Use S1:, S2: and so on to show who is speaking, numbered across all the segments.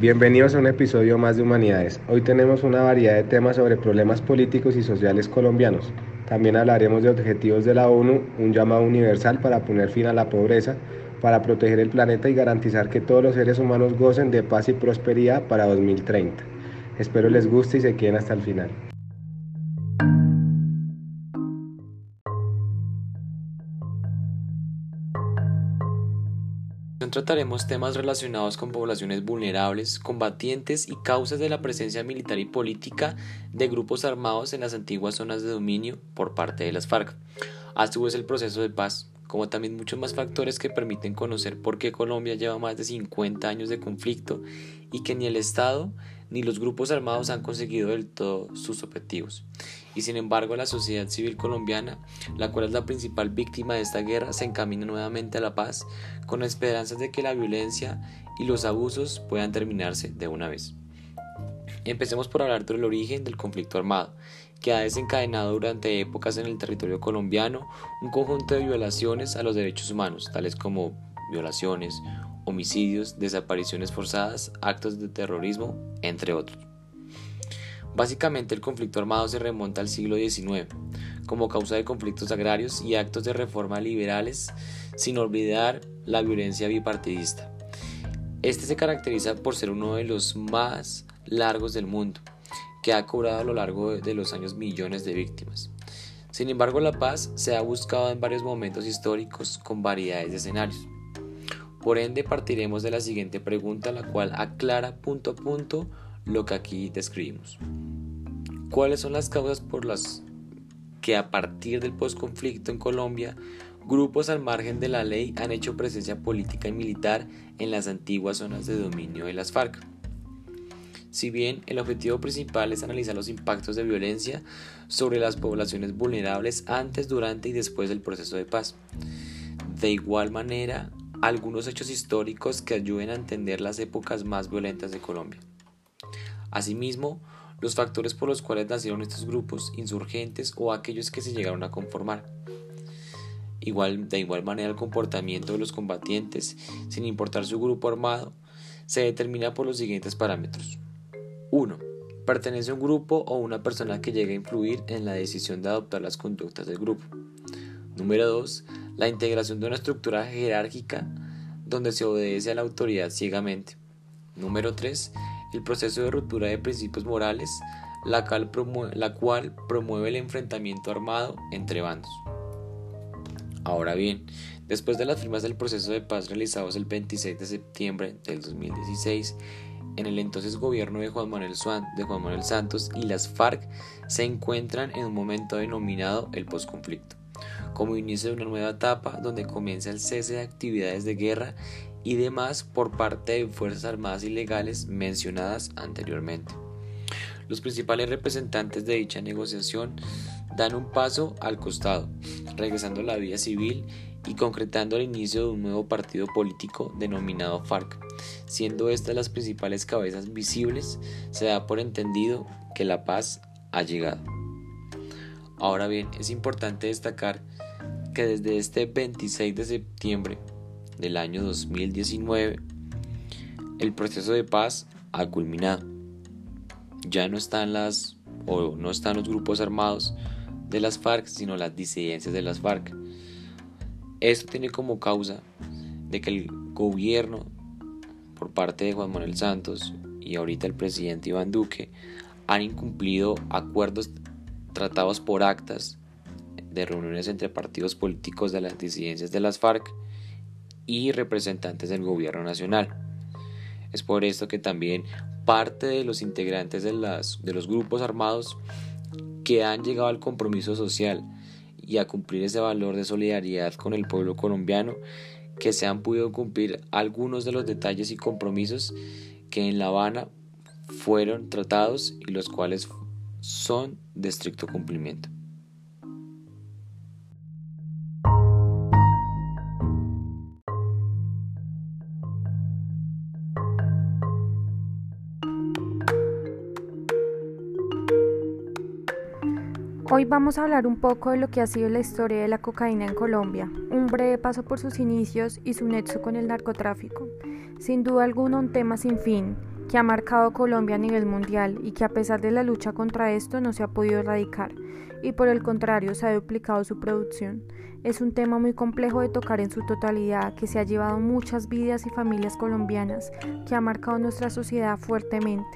S1: Bienvenidos a un episodio más de Humanidades. Hoy tenemos una variedad de temas sobre problemas políticos y sociales colombianos. También hablaremos de objetivos de la ONU, un llamado universal para poner fin a la pobreza, para proteger el planeta y garantizar que todos los seres humanos gocen de paz y prosperidad para 2030. Espero les guste y se queden hasta el final.
S2: Trataremos temas relacionados con poblaciones vulnerables, combatientes y causas de la presencia militar y política de grupos armados en las antiguas zonas de dominio por parte de las FARC. A su vez el proceso de paz, como también muchos más factores que permiten conocer por qué Colombia lleva más de 50 años de conflicto y que ni el Estado ni los grupos armados han conseguido del todo sus objetivos. Y sin embargo la sociedad civil colombiana, la cual es la principal víctima de esta guerra, se encamina nuevamente a la paz con esperanzas de que la violencia y los abusos puedan terminarse de una vez. Empecemos por hablar del origen del conflicto armado, que ha desencadenado durante épocas en el territorio colombiano un conjunto de violaciones a los derechos humanos, tales como violaciones, homicidios, desapariciones forzadas, actos de terrorismo, entre otros. Básicamente el conflicto armado se remonta al siglo XIX, como causa de conflictos agrarios y actos de reforma liberales, sin olvidar la violencia bipartidista. Este se caracteriza por ser uno de los más largos del mundo, que ha cobrado a lo largo de los años millones de víctimas. Sin embargo, la paz se ha buscado en varios momentos históricos con variedades de escenarios. Por ende, partiremos de la siguiente pregunta, la cual aclara punto a punto lo que aquí describimos. ¿Cuáles son las causas por las que a partir del posconflicto en Colombia, grupos al margen de la ley han hecho presencia política y militar en las antiguas zonas de dominio de las FARC? Si bien el objetivo principal es analizar los impactos de violencia sobre las poblaciones vulnerables antes, durante y después del proceso de paz. De igual manera, algunos hechos históricos que ayuden a entender las épocas más violentas de Colombia. Asimismo, los factores por los cuales nacieron estos grupos insurgentes o aquellos que se llegaron a conformar. Igual, de igual manera, el comportamiento de los combatientes, sin importar su grupo armado, se determina por los siguientes parámetros. 1. Pertenece a un grupo o una persona que llegue a influir en la decisión de adoptar las conductas del grupo. Número 2 la integración de una estructura jerárquica donde se obedece a la autoridad ciegamente. Número 3. El proceso de ruptura de principios morales, la cual, promueve, el enfrentamiento armado entre bandos. Ahora bien, después de las firmas del proceso de paz realizados el 26 de septiembre del 2016, en el entonces gobierno de Juan Manuel, de Juan Manuel Santos y las FARC se encuentran en un momento denominado el posconflicto como inicio de una nueva etapa donde comienza el cese de actividades de guerra y demás por parte de Fuerzas Armadas ilegales mencionadas anteriormente. Los principales representantes de dicha negociación dan un paso al costado, regresando a la vía civil y concretando el inicio de un nuevo partido político denominado FARC. Siendo estas las principales cabezas visibles, se da por entendido que la paz ha llegado. Ahora bien, es importante destacar que desde este 26 de septiembre del año 2019 el proceso de paz ha culminado. Ya no están las o no están los grupos armados de las FARC, sino las disidencias de las FARC. Esto tiene como causa de que el gobierno por parte de Juan Manuel Santos y ahorita el presidente Iván Duque han incumplido acuerdos tratados por actas de reuniones entre partidos políticos de las disidencias de las FARC y representantes del gobierno nacional. Es por esto que también parte de los integrantes de, las, de los grupos armados que han llegado al compromiso social y a cumplir ese valor de solidaridad con el pueblo colombiano, que se han podido cumplir algunos de los detalles y compromisos que en La Habana fueron tratados y los cuales son de estricto cumplimiento.
S3: Hoy vamos a hablar un poco de lo que ha sido la historia de la cocaína en Colombia, un breve paso por sus inicios y su nexo con el narcotráfico. Sin duda alguna un tema sin fin, que ha marcado Colombia a nivel mundial y que a pesar de la lucha contra esto no se ha podido erradicar y por el contrario se ha duplicado su producción. Es un tema muy complejo de tocar en su totalidad que se ha llevado muchas vidas y familias colombianas, que ha marcado nuestra sociedad fuertemente.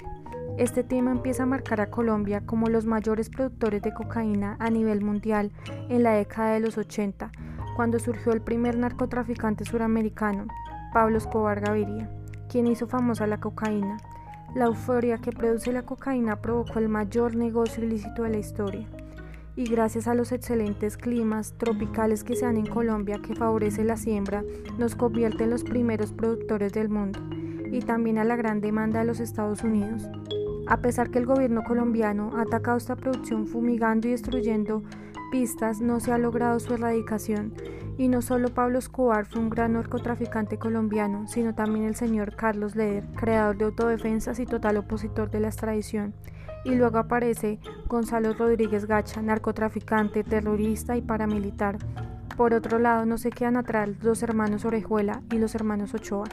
S3: Este tema empieza a marcar a Colombia como los mayores productores de cocaína a nivel mundial en la década de los 80, cuando surgió el primer narcotraficante suramericano, Pablo Escobar Gaviria, quien hizo famosa la cocaína. La euforia que produce la cocaína provocó el mayor negocio ilícito de la historia y gracias a los excelentes climas tropicales que se dan en Colombia que favorece la siembra, nos convierte en los primeros productores del mundo y también a la gran demanda de los Estados Unidos. A pesar que el gobierno colombiano ha atacado esta producción fumigando y destruyendo no se ha logrado su erradicación. Y no solo Pablo Escobar fue un gran narcotraficante colombiano, sino también el señor Carlos Leder, creador de autodefensas y total opositor de la extradición y luego aparece Gonzalo Rodríguez Gacha, narcotraficante, terrorista y paramilitar. Por otro lado, no se quedan atrás los hermanos Orejuela y los hermanos Ochoa,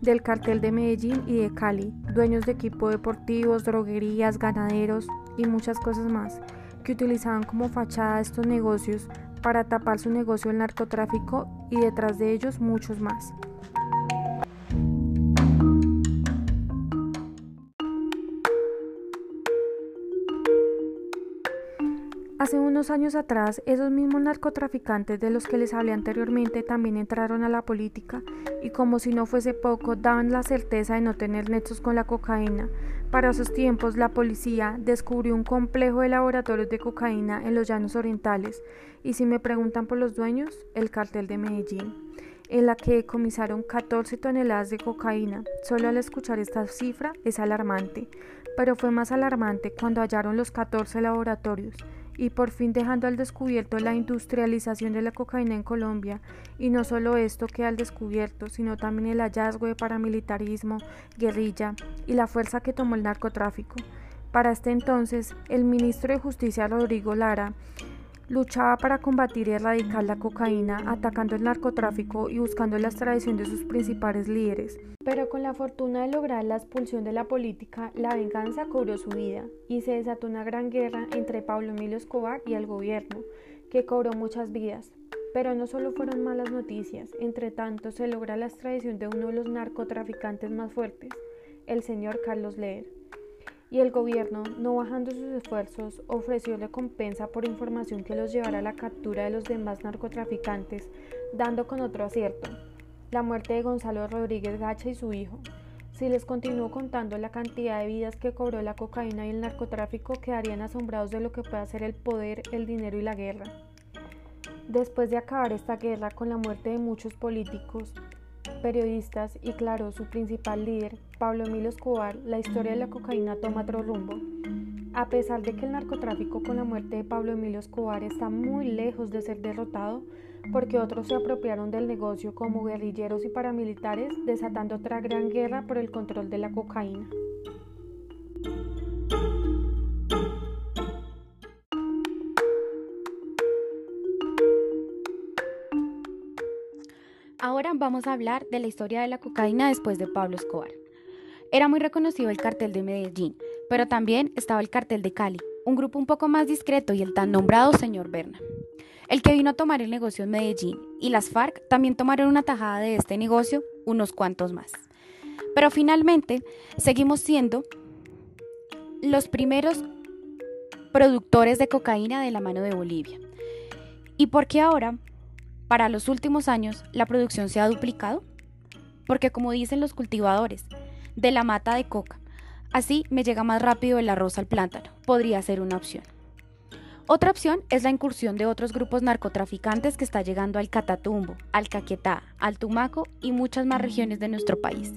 S3: del cartel de Medellín y de Cali, dueños de equipos deportivos, droguerías, ganaderos y muchas cosas más, que utilizaban como fachada estos negocios para tapar su negocio del narcotráfico y detrás de ellos muchos más. Hace unos años atrás, esos mismos narcotraficantes de los que les hablé anteriormente también entraron a la política y como si no fuese poco, daban la certeza de no tener nexos con la cocaína. Para esos tiempos, la policía descubrió un complejo de laboratorios de cocaína en los llanos orientales y si me preguntan por los dueños, el cartel de Medellín en la que decomisaron 14 toneladas de cocaína. Solo al escuchar esta cifra es alarmante, pero fue más alarmante cuando hallaron los 14 laboratorios y por fin dejando al descubierto la industrialización de la cocaína en Colombia. Y no solo esto queda al descubierto, sino también el hallazgo de paramilitarismo, guerrilla y la fuerza que tomó el narcotráfico. Para este entonces, el ministro de Justicia Rodrigo Lara Luchaba para combatir y erradicar la cocaína, atacando el narcotráfico y buscando la extradición de sus principales líderes. Pero con la fortuna de lograr la expulsión de la política, la venganza cobró su vida y se desató una gran guerra entre Pablo Emilio Escobar y el gobierno, que cobró muchas vidas. Pero no solo fueron malas noticias, entre tanto se logra la extradición de uno de los narcotraficantes más fuertes, el señor Carlos Leer y el gobierno, no bajando sus esfuerzos, ofreció recompensa por información que los llevara a la captura de los demás narcotraficantes, dando con otro acierto, la muerte de Gonzalo Rodríguez Gacha y su hijo. Si les continúo contando la cantidad de vidas que cobró la cocaína y el narcotráfico, quedarían asombrados de lo que puede hacer el poder, el dinero y la guerra. Después de acabar esta guerra con la muerte de muchos políticos, periodistas y claro, su principal líder, Pablo Emilio Escobar, la historia de la cocaína toma otro rumbo. A pesar de que el narcotráfico con la muerte de Pablo Emilio Escobar está muy lejos de ser derrotado, porque otros se apropiaron del negocio como guerrilleros y paramilitares, desatando otra gran guerra por el control de la cocaína.
S4: Ahora vamos a hablar de la historia de la cocaína después de Pablo Escobar. Era muy reconocido el cartel de Medellín, pero también estaba el cartel de Cali, un grupo un poco más discreto y el tan nombrado señor Berna, el que vino a tomar el negocio en Medellín, y las FARC también tomaron una tajada de este negocio, unos cuantos más. Pero finalmente seguimos siendo los primeros productores de cocaína de la mano de Bolivia. ¿Y por qué ahora para los últimos años la producción se ha duplicado, porque como dicen los cultivadores, de la mata de coca, así me llega más rápido el arroz al plátano, podría ser una opción. Otra opción es la incursión de otros grupos narcotraficantes que está llegando al Catatumbo, al Caquetá, al Tumaco y muchas más regiones de nuestro país.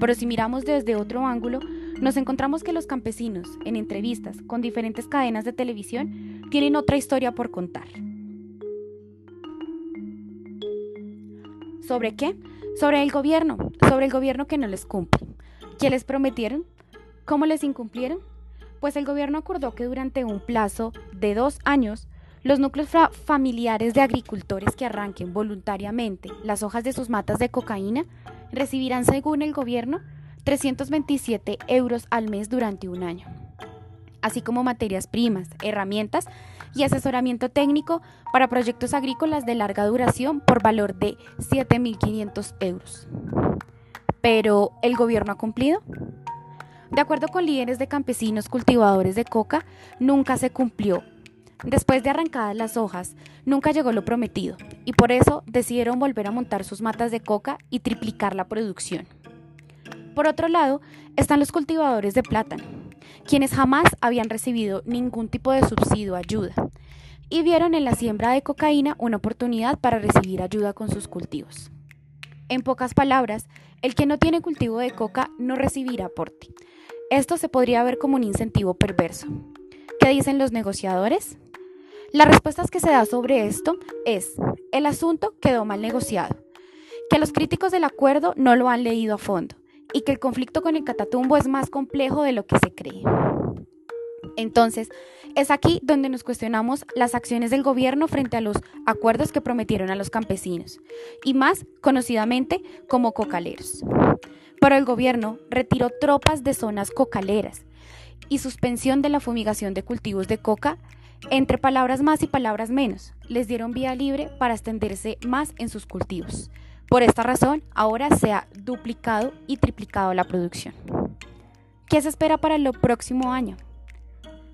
S4: Pero si miramos desde otro ángulo, nos encontramos que los campesinos, en entrevistas con diferentes cadenas de televisión, tienen otra historia por contar. ¿Sobre qué? Sobre el gobierno, sobre el gobierno que no les cumple. ¿Qué les prometieron? ¿Cómo les incumplieron? Pues el gobierno acordó que durante un plazo de dos años, los núcleos familiares de agricultores que arranquen voluntariamente las hojas de sus matas de cocaína recibirán, según el gobierno, 327 euros al mes durante un año, así como materias primas, herramientas y asesoramiento técnico para proyectos agrícolas de larga duración por valor de 7.500 euros. Pero, ¿el gobierno ha cumplido? De acuerdo con líderes de campesinos cultivadores de coca, nunca se cumplió. Después de arrancadas las hojas, nunca llegó lo prometido, y por eso decidieron volver a montar sus matas de coca y triplicar la producción. Por otro lado, están los cultivadores de plátano, quienes jamás habían recibido ningún tipo de subsidio o ayuda, y vieron en la siembra de cocaína una oportunidad para recibir ayuda con sus cultivos. En pocas palabras, el que no tiene cultivo de coca no recibirá aporte. Esto se podría ver como un incentivo perverso. ¿Qué dicen los negociadores? La respuesta que se da sobre esto es, el asunto quedó mal negociado, que los críticos del acuerdo no lo han leído a fondo y que el conflicto con el Catatumbo es más complejo de lo que se cree. Entonces, es aquí donde nos cuestionamos las acciones del gobierno frente a los acuerdos que prometieron a los campesinos, y más conocidamente como cocaleros. Pero el gobierno retiró tropas de zonas cocaleras y suspensión de la fumigación de cultivos de coca, entre palabras más y palabras menos, les dieron vía libre para extenderse más en sus cultivos. Por esta razón, ahora se ha duplicado y triplicado la producción. ¿Qué se espera para el próximo año?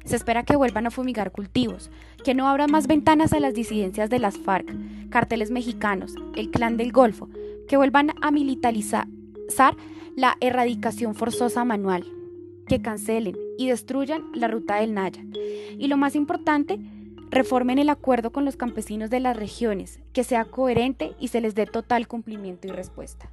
S4: Se espera que vuelvan a fumigar cultivos, que no abran más ventanas a las disidencias de las FARC, carteles mexicanos, el clan del Golfo, que vuelvan a militarizar la erradicación forzosa manual, que cancelen y destruyan la ruta del Naya. Y lo más importante, reformen el acuerdo con los campesinos de las regiones, que sea coherente y se les dé total cumplimiento y respuesta.